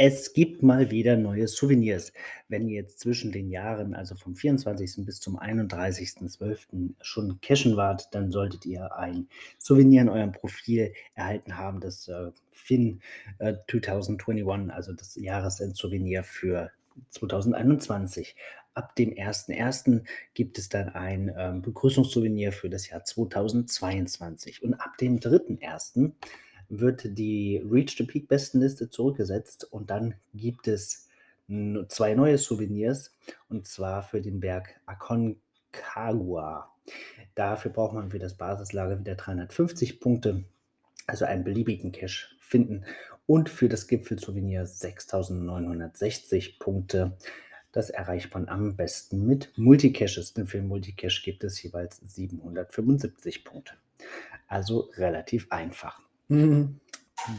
Es gibt mal wieder neue Souvenirs. Wenn ihr jetzt zwischen den Jahren, also vom 24. bis zum 31.12. schon cashen wart, dann solltet ihr ein Souvenir in eurem Profil erhalten haben, das äh, Fin äh, 2021, also das Jahresend-Souvenir für 2021. Ab dem 1.1. gibt es dann ein ähm, Begrüßungssouvenir für das Jahr 2022. Und ab dem 3.1 wird die Reach the Peak Bestenliste zurückgesetzt und dann gibt es zwei neue Souvenirs und zwar für den Berg Aconcagua. Dafür braucht man für das Basislager wieder 350 Punkte, also einen beliebigen Cache finden und für das Gipfelsouvenir 6960 Punkte. Das erreicht man am besten mit Multicaches, denn für Multicache gibt es jeweils 775 Punkte. Also relativ einfach.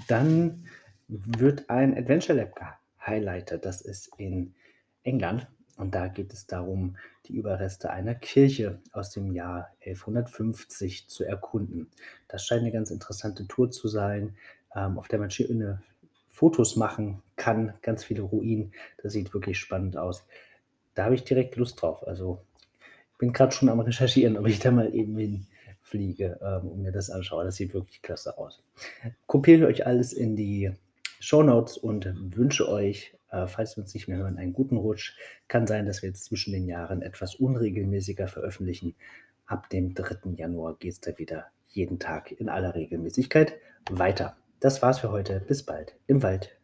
Dann wird ein Adventure Lab gehighlightet. Das ist in England. Und da geht es darum, die Überreste einer Kirche aus dem Jahr 1150 zu erkunden. Das scheint eine ganz interessante Tour zu sein, auf der man schöne Fotos machen kann, ganz viele Ruinen. Das sieht wirklich spannend aus. Da habe ich direkt Lust drauf. Also ich bin gerade schon am Recherchieren, ob ich da mal eben hin fliege ähm, und mir das anschaue. Das sieht wirklich klasse aus. Kopiere euch alles in die Show Notes und wünsche euch, äh, falls wir uns nicht mehr hören, einen guten Rutsch. Kann sein, dass wir jetzt zwischen den Jahren etwas unregelmäßiger veröffentlichen. Ab dem 3. Januar geht es da wieder jeden Tag in aller Regelmäßigkeit weiter. Das war's für heute. Bis bald im Wald.